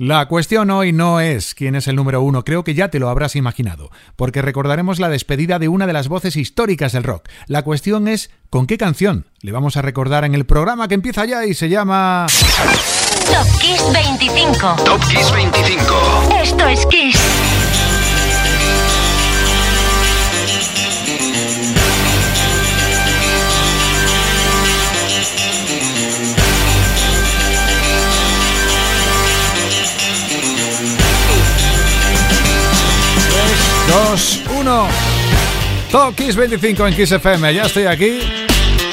La cuestión hoy no es quién es el número uno, creo que ya te lo habrás imaginado, porque recordaremos la despedida de una de las voces históricas del rock. La cuestión es con qué canción le vamos a recordar en el programa que empieza ya y se llama... Top Kiss 25. Top Kiss 25. Esto es Kiss. Dos, uno. Top Kiss 25 en Kiss FM. Ya estoy aquí.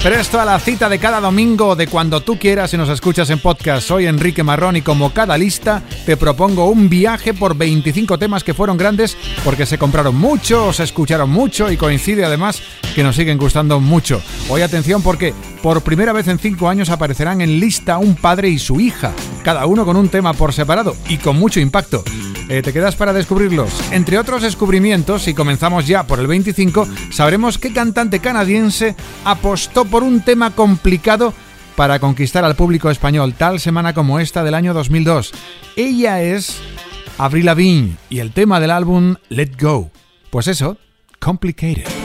Presto a la cita de cada domingo de cuando tú quieras y nos escuchas en podcast. Soy Enrique Marrón y como cada lista te propongo un viaje por 25 temas que fueron grandes porque se compraron mucho, se escucharon mucho y coincide además que nos siguen gustando mucho. Hoy atención porque por primera vez en 5 años aparecerán en lista un padre y su hija, cada uno con un tema por separado y con mucho impacto. Eh, ¿Te quedas para descubrirlos? Entre otros descubrimientos, si comenzamos ya por el 25, sabremos qué cantante canadiense apostó por un tema complicado para conquistar al público español tal semana como esta del año 2002. Ella es Avril Lavigne y el tema del álbum Let Go. Pues eso, Complicated.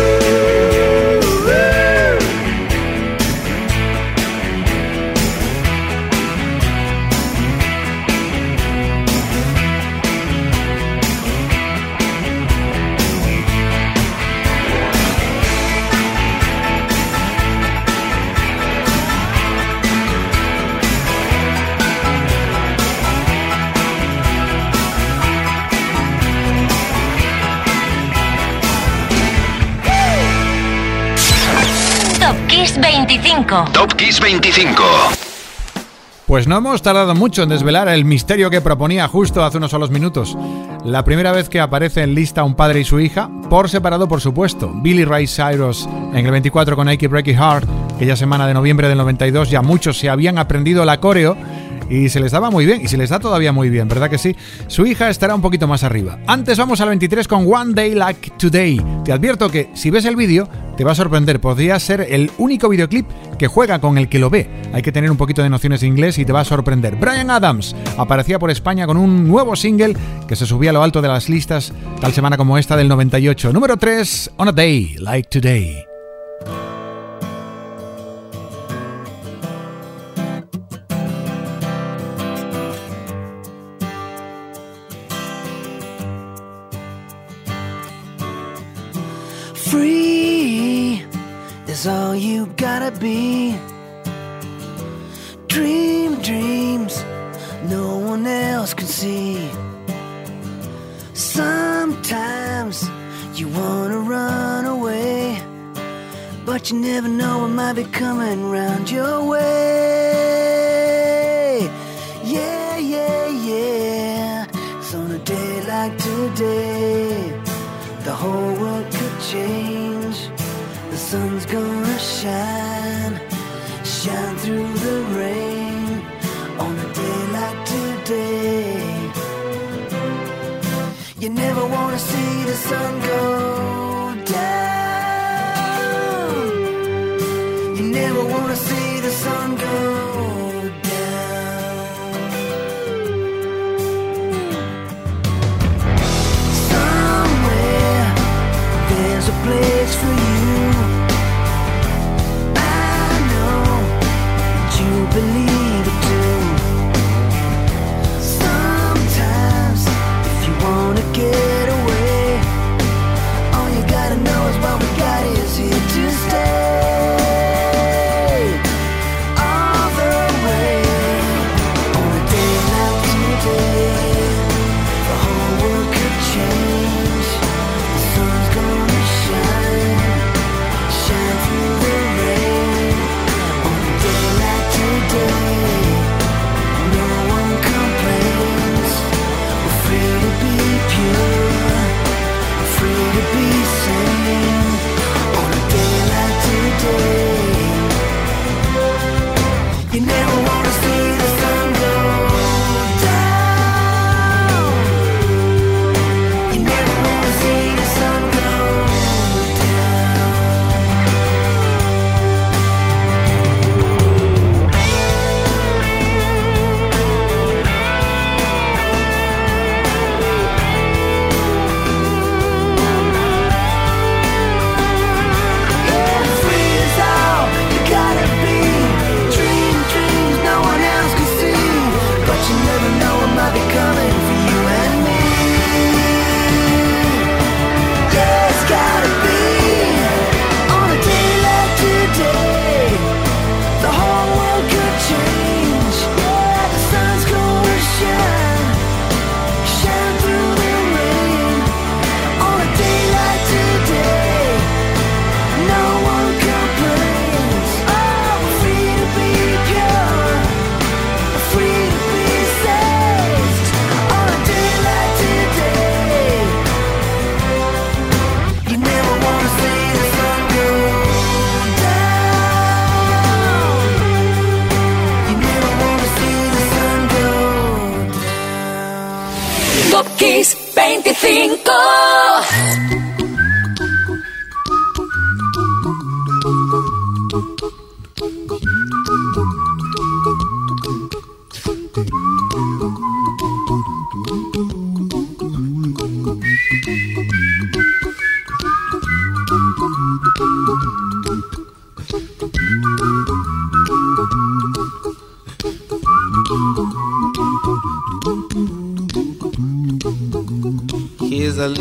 25. Top Kiss 25. Pues no hemos tardado mucho en desvelar el misterio que proponía justo hace unos solos minutos. La primera vez que aparece en lista un padre y su hija, por separado por supuesto, Billy Ray Cyrus en el 24 con Ike Breaky Heart, aquella semana de noviembre del 92 ya muchos se habían aprendido la coreo y se les daba muy bien, y se les da todavía muy bien, ¿verdad que sí? Su hija estará un poquito más arriba. Antes vamos al 23 con One Day Like Today. Te advierto que si ves el vídeo, te va a sorprender. Podría ser el único videoclip que juega con el que lo ve. Hay que tener un poquito de nociones de inglés y te va a sorprender. Brian Adams aparecía por España con un nuevo single que se subía a lo alto de las listas tal semana como esta del 98. Número 3, On a Day Like Today. Free is all you gotta be. Dream dreams no one else can see. Sometimes you wanna run away, but you never know what might be coming round your way. Yeah, yeah, yeah. On a day like today. The whole change. The sun's gonna shine, shine through the rain on a day like today. You never wanna see the sun go Top Kiss 25.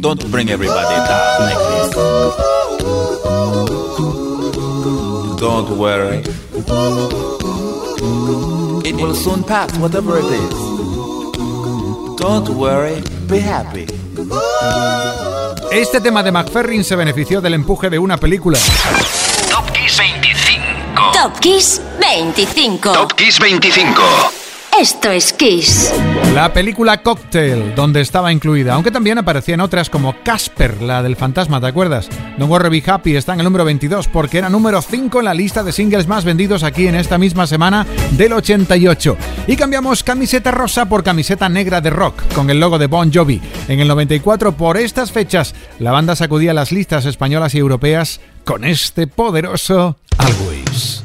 Don't bring everybody down like this. Don't worry. It will soon pass, whatever it is. Don't worry, be happy. Este tema de McFerrin se benefició del empuje de una película. Top Kiss 25. Top Kiss 25. Top Kiss 25. Esto es Kiss. La película Cocktail, donde estaba incluida, aunque también aparecían otras como Casper, la del fantasma, ¿te acuerdas? Don't Worry Be Happy está en el número 22 porque era número 5 en la lista de singles más vendidos aquí en esta misma semana del 88. Y cambiamos camiseta rosa por camiseta negra de rock, con el logo de Bon Jovi. En el 94, por estas fechas, la banda sacudía las listas españolas y europeas con este poderoso Always.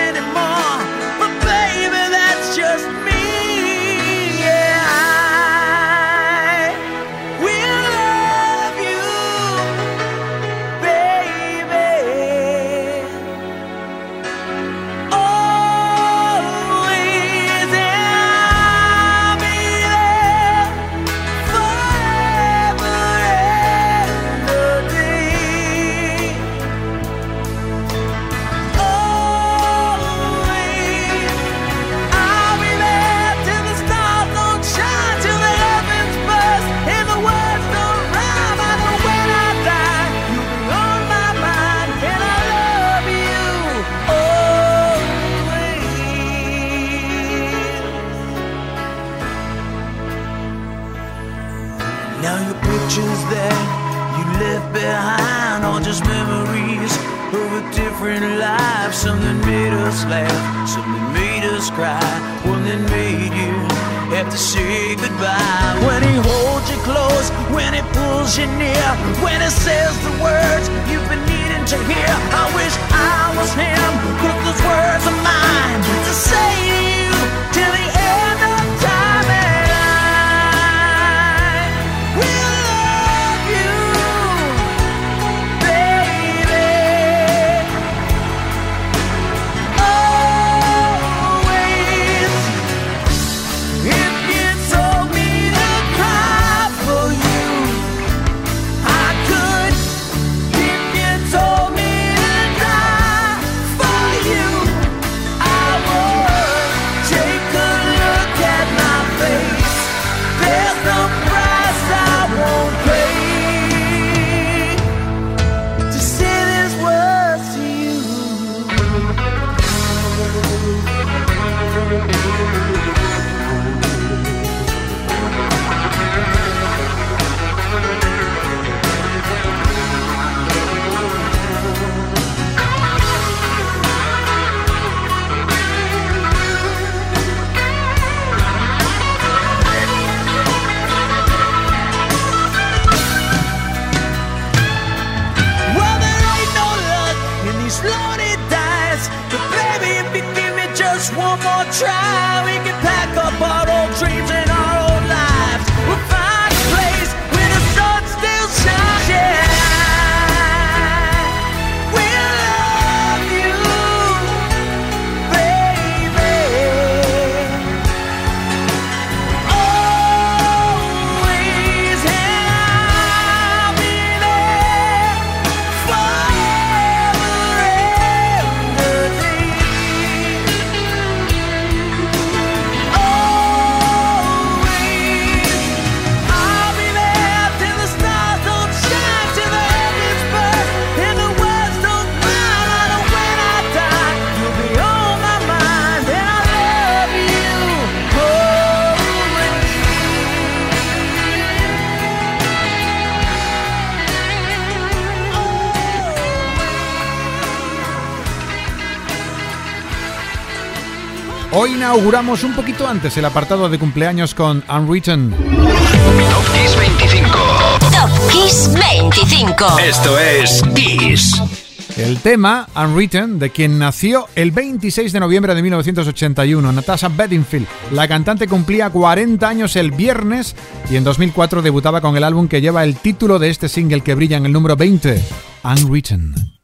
you left behind are just memories of a different life. Something made us laugh, something made us cry, one that made you have to say goodbye. When he holds you close, when he pulls you near, when he says the words you've been needing to hear. I wish I was him, cause those words are mine to say eyes. But baby, if you give me just one more try, we can pack up our old dreams. Hoy inauguramos un poquito antes el apartado de cumpleaños con Unwritten. Top Kiss 25. Top Kiss 25. Esto es Kiss. El tema Unwritten, de quien nació el 26 de noviembre de 1981, Natasha Bedingfield. La cantante cumplía 40 años el viernes y en 2004 debutaba con el álbum que lleva el título de este single que brilla en el número 20, Unwritten.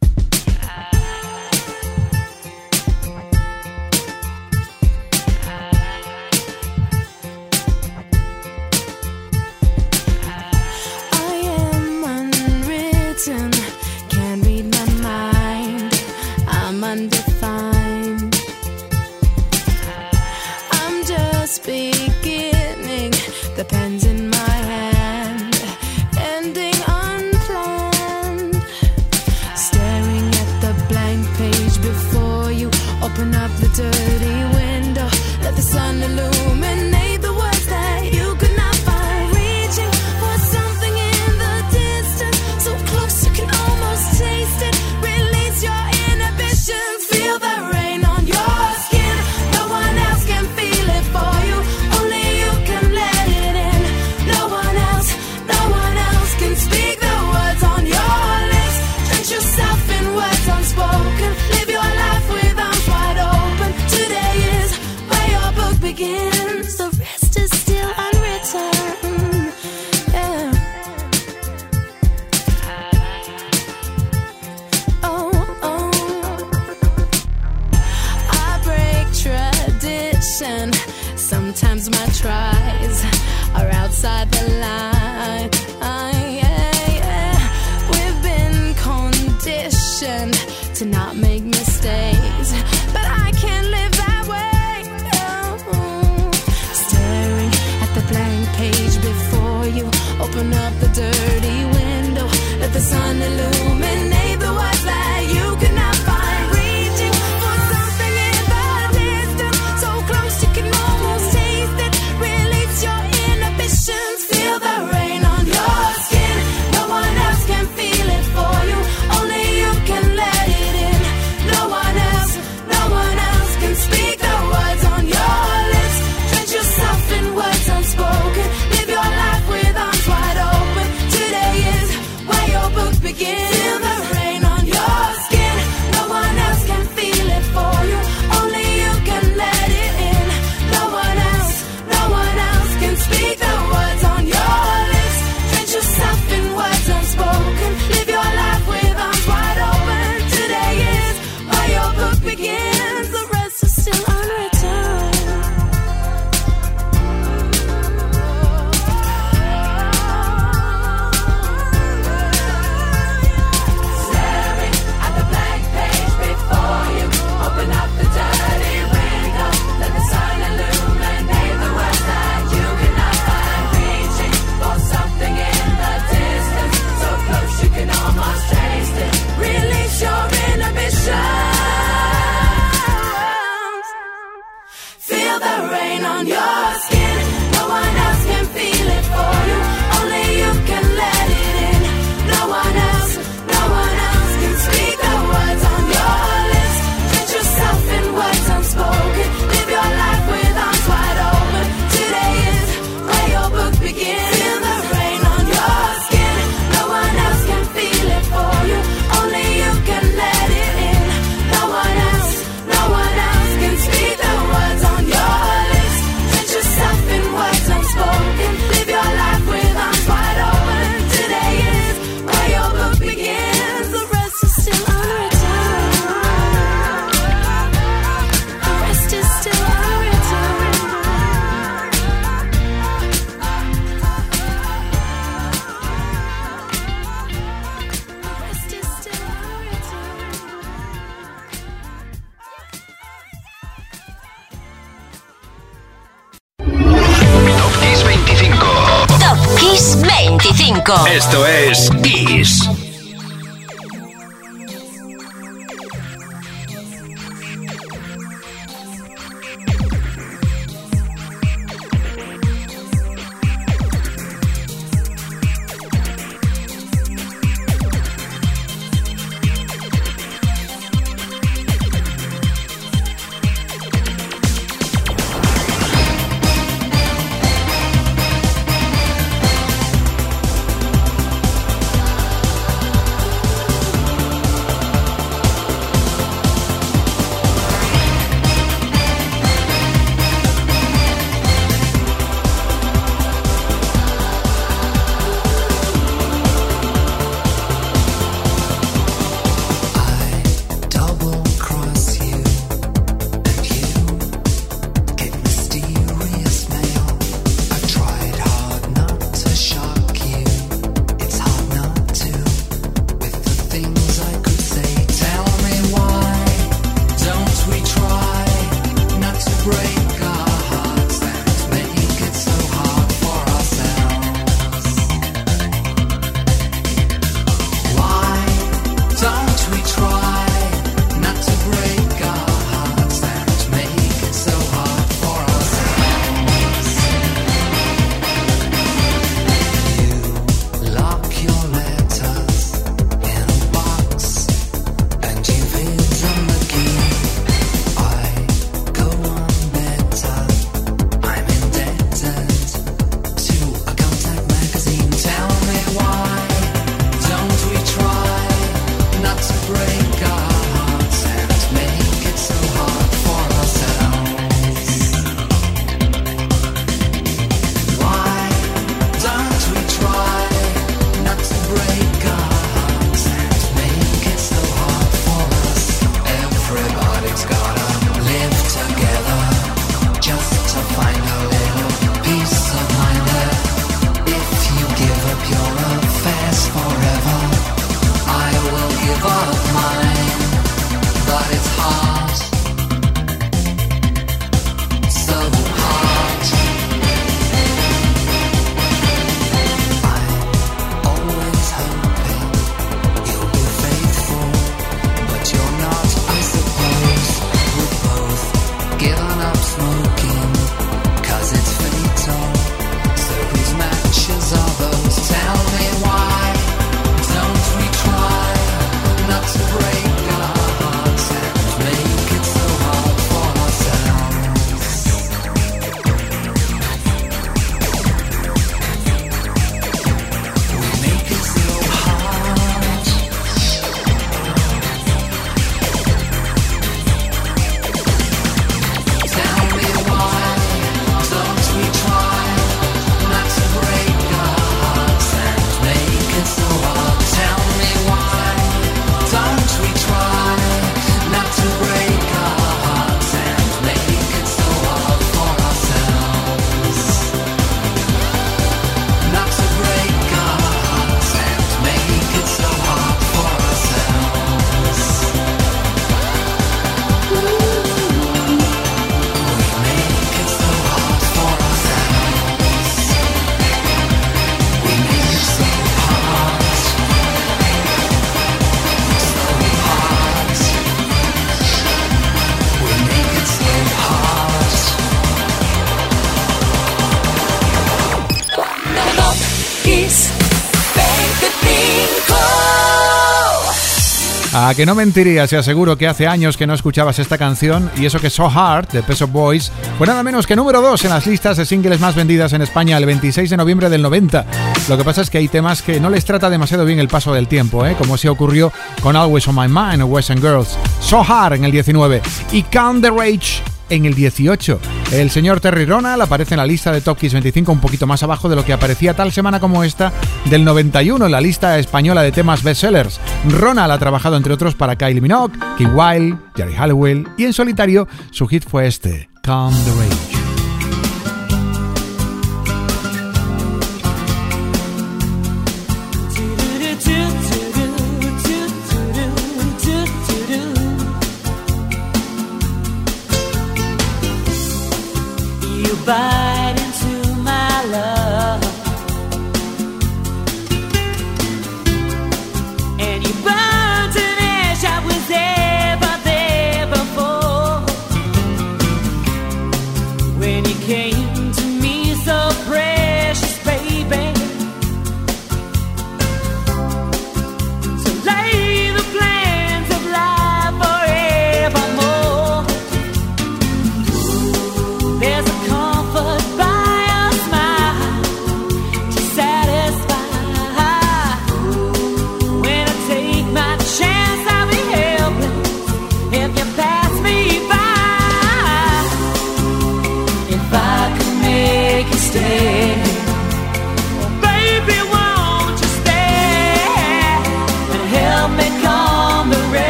A que no mentiría si aseguro que hace años que no escuchabas esta canción y eso que So Hard de Peso Boys fue nada menos que número 2 en las listas de singles más vendidas en España el 26 de noviembre del 90. Lo que pasa es que hay temas que no les trata demasiado bien el paso del tiempo, ¿eh? como si ocurrió con Always on My Mind o West Girls. So Hard en el 19 y Count the Rage en el 18. El señor Terry Ronald aparece en la lista de Top Kiss 25 un poquito más abajo de lo que aparecía tal semana como esta del 91 en la lista española de temas bestsellers. Ronald ha trabajado entre otros para Kylie Minogue, King Wild, Jerry Halliwell y en solitario su hit fue este, Calm the Rage.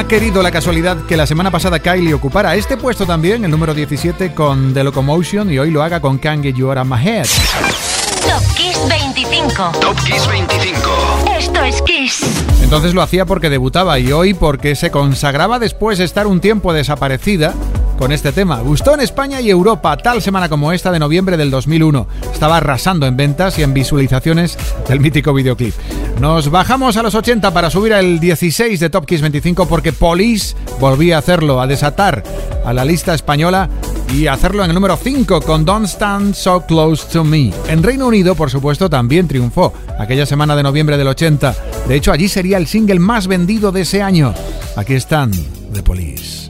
Ha querido la casualidad que la semana pasada Kylie ocupara este puesto también, el número 17 con The Locomotion, y hoy lo haga con Can't Get You Out of My Head. 25. Top Kiss 25. Esto es Kiss. Entonces lo hacía porque debutaba y hoy porque se consagraba después de estar un tiempo desaparecida con este tema. Gustó en España y Europa tal semana como esta de noviembre del 2001. Estaba arrasando en ventas y en visualizaciones del mítico videoclip. Nos bajamos a los 80 para subir al 16 de Top Kiss 25 porque Police volvía a hacerlo, a desatar a la lista española y hacerlo en el número 5 con Don't Stand So Close to Me. En Reino Unido, por supuesto, también triunfó aquella semana de noviembre del 80. De hecho, allí sería el single más vendido de ese año. Aquí están, The Police.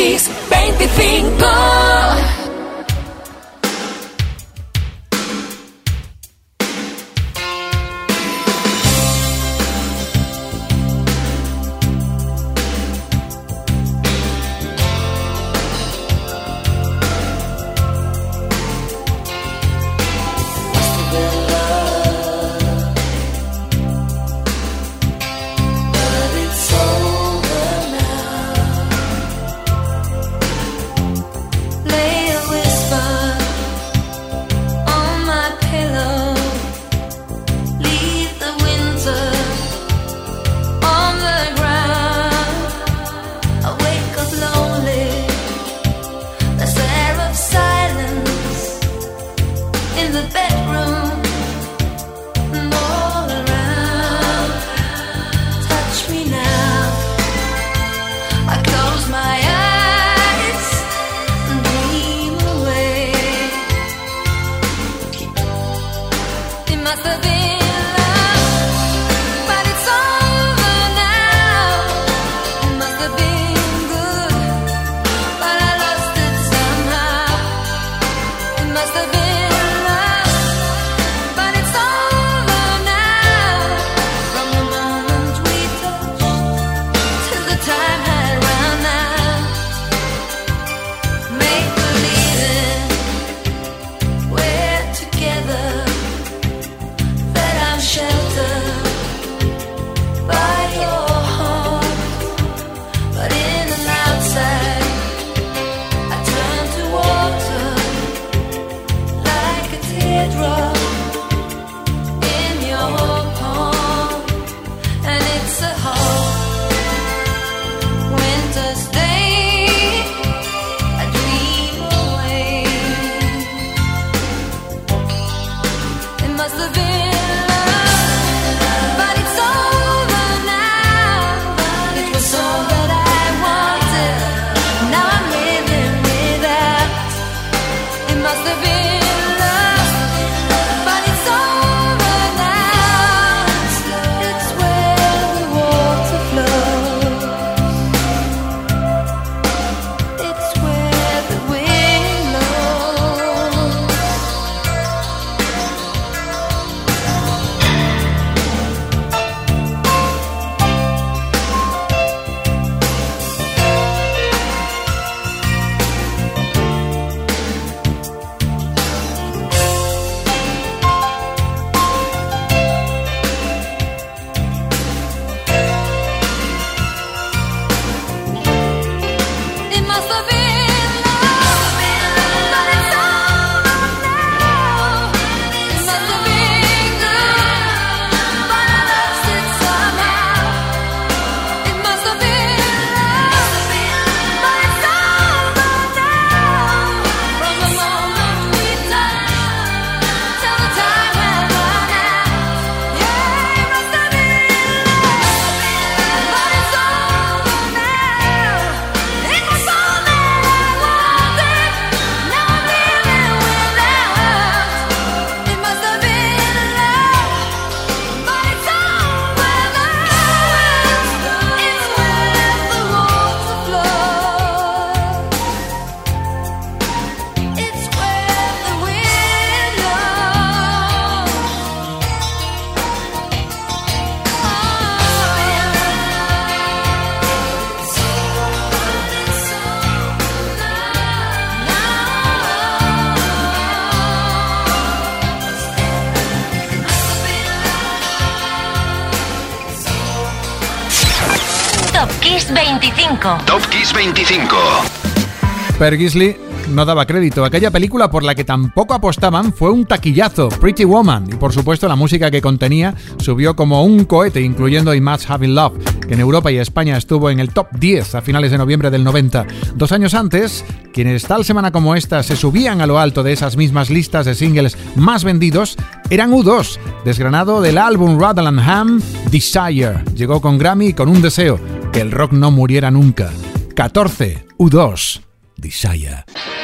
Kiss 25. 25. Per Gisley no daba crédito. Aquella película por la que tampoco apostaban fue un taquillazo, Pretty Woman, y por supuesto la música que contenía subió como un cohete, incluyendo I Must Have Love, que en Europa y España estuvo en el top 10 a finales de noviembre del 90. Dos años antes, quienes tal semana como esta se subían a lo alto de esas mismas listas de singles más vendidos eran U2, desgranado del álbum Rattle and Ham, Desire. Llegó con Grammy y con un deseo, que el rock no muriera nunca. 14 U2 Desire.